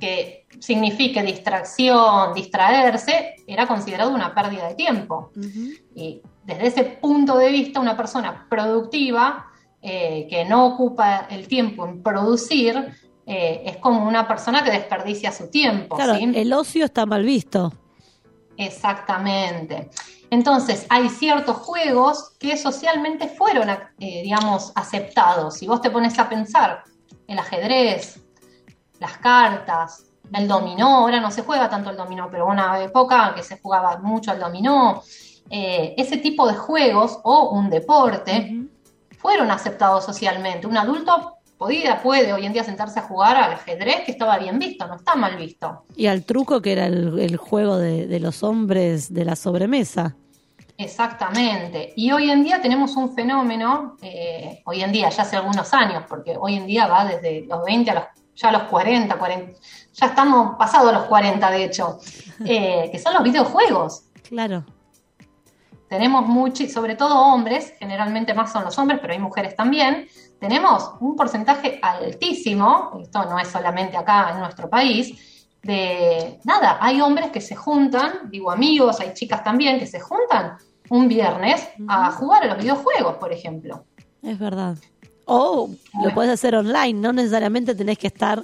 que signifique distracción, distraerse, era considerado una pérdida de tiempo. Y desde ese punto de vista, una persona productiva eh, que no ocupa el tiempo en producir eh, es como una persona que desperdicia su tiempo. Claro, ¿sí? el ocio está mal visto. Exactamente. Entonces, hay ciertos juegos que socialmente fueron, eh, digamos, aceptados. Si vos te pones a pensar, el ajedrez, las cartas, el dominó, ahora no se juega tanto el dominó, pero una época que se jugaba mucho el dominó, eh, ese tipo de juegos o un deporte fueron aceptados socialmente. Un adulto podía, puede hoy en día sentarse a jugar al ajedrez que estaba bien visto, no está mal visto. Y al truco que era el, el juego de, de los hombres de la sobremesa. Exactamente. Y hoy en día tenemos un fenómeno, eh, hoy en día, ya hace algunos años, porque hoy en día va desde los 20 a los, ya a los 40, 40 ya estamos pasados los 40 de hecho, eh, que son los videojuegos. Claro. Tenemos mucho, sobre todo hombres, generalmente más son los hombres, pero hay mujeres también, tenemos un porcentaje altísimo, esto no es solamente acá en nuestro país, de nada, hay hombres que se juntan, digo amigos, hay chicas también que se juntan un viernes a jugar a los videojuegos, por ejemplo. Es verdad. O lo puedes hacer online, no necesariamente tenés que estar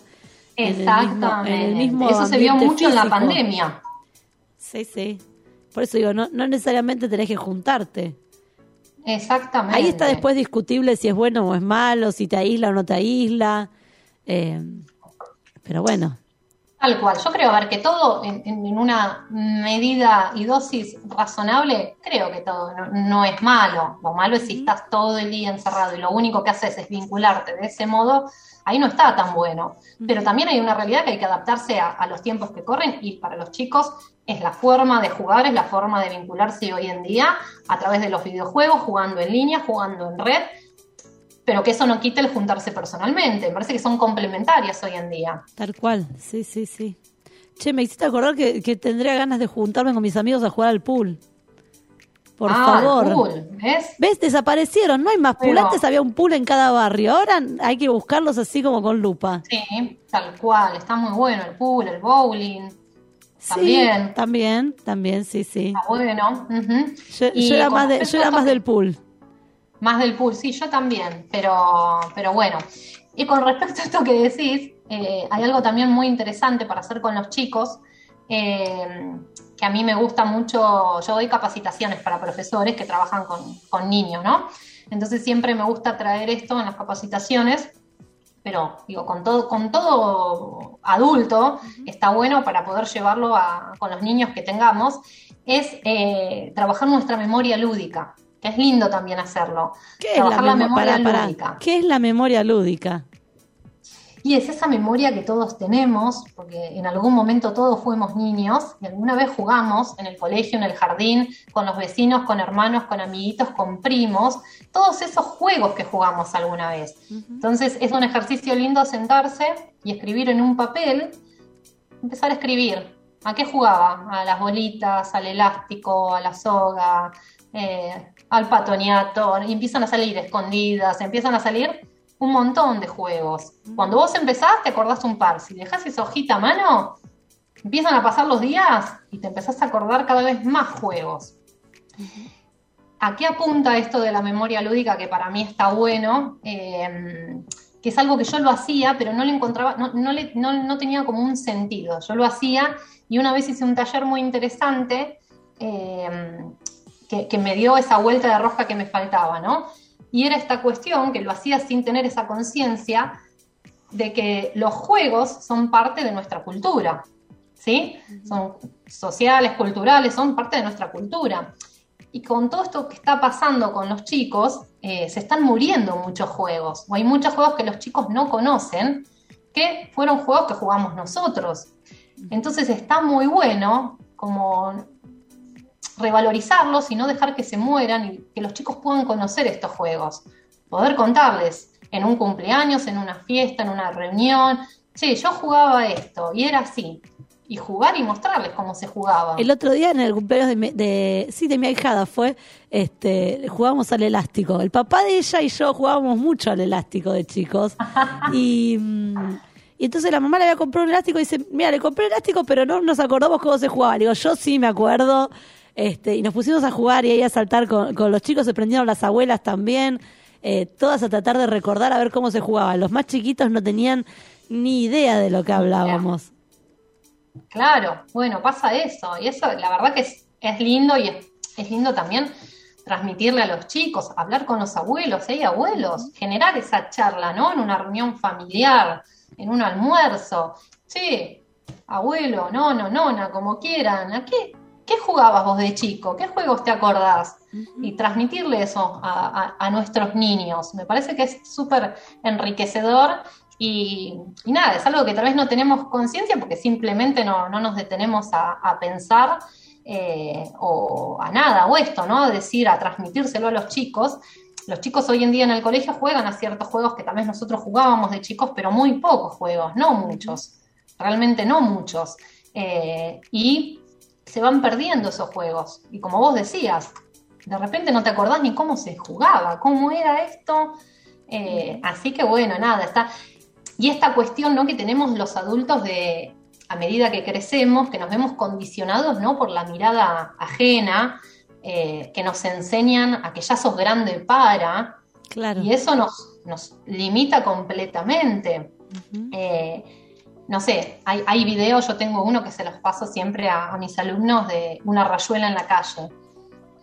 en el mismo, Exactamente. en el mismo Eso se vio mucho en la pandemia. Sí, sí. Por eso digo, no, no necesariamente tenés que juntarte. Exactamente. Ahí está después discutible si es bueno o es malo, si te aísla o no te aísla. Eh, pero bueno, Tal cual. Yo creo, a ver, que todo en, una medida y dosis razonable, creo que todo no, no es malo. Lo malo es si estás todo el día encerrado y lo único que haces es vincularte de ese modo, ahí no está tan bueno. Pero también hay una realidad que hay que adaptarse a, a los tiempos que corren y para los chicos es la forma de jugar, es la forma de vincularse hoy en día a través de los videojuegos, jugando en línea, jugando en red, pero que eso no quite el juntarse personalmente. Me parece que son complementarias hoy en día. tal cual. Sí, sí, sí. Che, me hiciste acordar que, que tendría ganas de juntarme con mis amigos a jugar al pool. Por Ah, favor. el pool, ¿ves? ¿Ves? Desaparecieron, no hay más pool. Pero- Antes había un pool en cada barrio. Ahora hay que buscarlos así como con lupa. Sí, tal cual, está muy bueno el pool, el bowling, Sí, también, también, también, sí, sí. está bueno. Yo, era, más, de, respecto yo era a más esto del pool. Más del pool, sí, yo también, pero, pero bueno. Y con respecto a esto que decís, eh, hay algo también muy interesante para hacer con los chicos, eh, que a mí me gusta mucho, yo doy capacitaciones para profesores que trabajan con, con niños, ¿no? Entonces siempre me gusta traer esto en las capacitaciones, pero digo, con todo, con todo adulto, está bueno para poder llevarlo a- con los niños que tengamos, es eh, trabajar nuestra memoria lúdica, que es lindo también hacerlo. ¿Qué es la, trabajar memo- memoria lúdica. ¿Qué es la memoria lúdica? Y es esa memoria que todos tenemos, porque en algún momento todos fuimos niños y alguna vez jugamos en el colegio, en el jardín, con los vecinos, con hermanos, con amiguitos, con primos, todos esos juegos que jugamos alguna vez. Entonces es un ejercicio lindo sentarse y escribir en un papel, empezar a escribir. ¿A qué jugaba? A las bolitas, al elástico, a la soga, eh, al patoniato, y empiezan a salir escondidas, empiezan a salir un montón de juegos. Cuando vos empezás, te acordás un par. Si dejás esa hojita a mano, empiezan a pasar los días y te empezás a acordar cada vez más juegos. ¿A qué apunta esto de la memoria lúdica que para mí está bueno? Eh, que es algo que yo lo hacía, pero no le encontraba, no, no le- no- no tenía como un sentido. Yo lo hacía y una vez hice un taller muy interesante eh, que, que me dio esa vuelta de rosca que me faltaba, ¿no? Y era esta cuestión que lo hacía sin tener esa conciencia de que los juegos son parte de nuestra cultura, ¿sí? Son sociales, culturales, son parte de nuestra cultura. Y con todo esto que está pasando con los chicos, eh, se están muriendo muchos juegos, o hay muchos juegos que los chicos no conocen, que fueron juegos que jugamos nosotros. Entonces está muy bueno como revalorizarlos y no dejar que se mueran y que los chicos puedan conocer estos juegos. Poder contarles en un cumpleaños, en una fiesta, en una reunión, sí, yo jugaba esto y era así. Y jugar y mostrarles cómo se jugaba. El otro día en el cumpleaños de, mi- de- sí, de mi ahijada fue, este, jugábamos al elástico. El papá de ella y yo jugábamos mucho al elástico de chicos. y, y entonces la mamá le había comprado un elástico y dice, mira, le compré el elástico, pero no nos acordamos cómo se jugaba. Le digo, yo sí me acuerdo. Este, y nos pusimos a jugar y ahí a saltar con, con los chicos, se prendieron las abuelas también, eh, todas a tratar de recordar a ver cómo se jugaba. Los más chiquitos no tenían ni idea de lo que hablábamos. Claro, bueno, pasa eso. Y eso, la verdad que es, es lindo y es, es lindo también transmitirle a los chicos, hablar con los abuelos, ¿eh? abuelos, generar esa charla, ¿no? En una reunión familiar, en un almuerzo. Sí, abuelo, nono, nona, como quieran. ¿A qué, jugabas vos de chico? ¿Qué juegos te acordás? Y transmitirle eso a, a- a nuestros niños. Me parece que es súper enriquecedor y, y nada, es algo que tal vez no tenemos conciencia porque simplemente no, no nos detenemos a, a pensar eh, o a nada, o esto, ¿no? Decir, a transmitírselo a los chicos. Los chicos hoy en día en el colegio juegan a ciertos juegos que tal vez nosotros jugábamos de chicos, pero muy pocos juegos, no muchos, realmente no muchos. Eh, y se van perdiendo esos juegos. Y como vos decías, de repente no te acordás ni cómo se jugaba, cómo era esto. Eh, así que bueno, nada, está. Y esta cuestión ¿no? que tenemos los adultos de, a medida que crecemos, que nos vemos condicionados ¿no? por la mirada ajena, eh, que nos enseñan a que ya sos grande para, Claro. y eso nos, nos limita completamente. Eh, no sé, hay, hay videos, yo tengo uno que se los paso siempre a, a mis alumnos de una rayuela en la calle.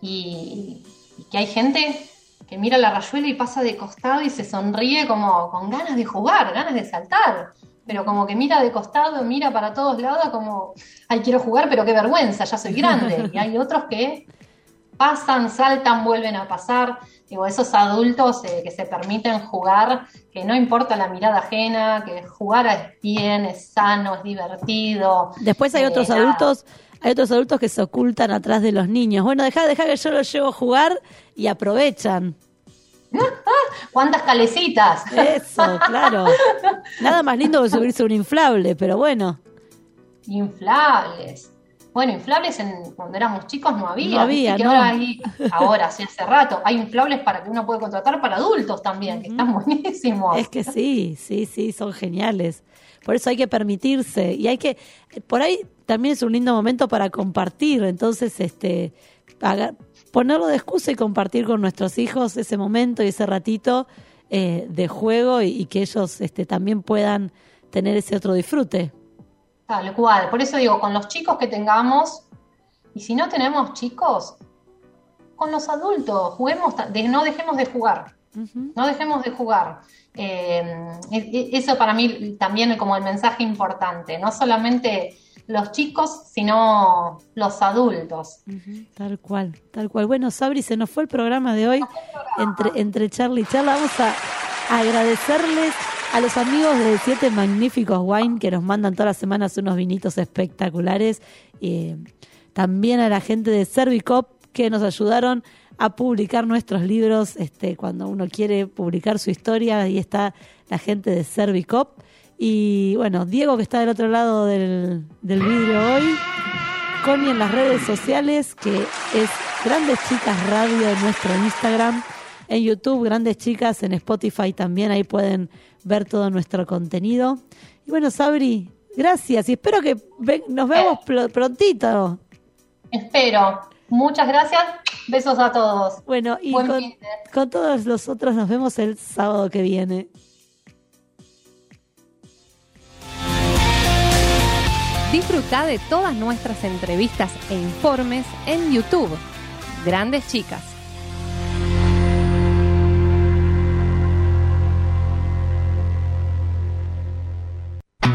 Y, y que hay gente que mira la rayuela y pasa de costado y se sonríe como con ganas de jugar, ganas de saltar. Pero como que mira de costado, mira para todos lados como, ay, quiero jugar, pero qué vergüenza, ya soy grande. Y hay otros que pasan, saltan, vuelven a pasar. Digo, esos adultos eh, que se permiten jugar, que no importa la mirada ajena, que jugar es bien, es sano, es divertido. Después hay Eh, otros adultos, hay otros adultos que se ocultan atrás de los niños. Bueno, deja, deja que yo los llevo a jugar y aprovechan. ¿Cuántas calecitas? Eso, claro. Nada más lindo que subirse a un inflable, pero bueno. Inflables. Bueno, inflables en, cuando éramos chicos no había. No había, viste que no. Ahora, hay- ahora, sí, hace rato, hay inflables para que uno puede contratar para adultos también, que están buenísimos. Es que sí, sí, sí, son geniales. Por eso hay que permitirse y hay que, por ahí también es un lindo momento para compartir, entonces, este, haga- ponerlo de excusa y compartir con nuestros hijos ese momento y ese ratito eh, de juego y, y que ellos, este, también puedan tener ese otro disfrute. Tal cual. Por eso digo, con los chicos que tengamos, y si no tenemos chicos, con los adultos, juguemos, no dejemos de jugar. No dejemos de jugar. Eh, e- e- eso para mí también como el mensaje importante, no solamente los chicos, sino los adultos. Tal cual, tal cual. Bueno, Sabri, se nos fue el programa de hoy entre, entre Charlie y Charla. Vamos a agradecerles a los amigos de Siete Magníficos Wine que nos mandan todas las semanas unos vinitos espectaculares. Eh, también a la gente de Servicop que nos ayudaron a publicar nuestros libros este, cuando uno quiere publicar su historia. Ahí está la gente de Servicop. Y bueno, Diego que está del otro lado del, del vidrio hoy. Connie en las redes sociales, que es Grandes Chicas Radio en nuestro Instagram, en YouTube, Grandes Chicas, en Spotify también, ahí pueden ver todo nuestro contenido. Y bueno, Sabri, gracias y espero que nos veamos pl- prontito. Espero. Muchas gracias. Besos a todos. Bueno, y Buen con, con todos los otros nos vemos el sábado que viene. Disfruta de todas nuestras entrevistas e informes en YouTube. Grandes Chicas.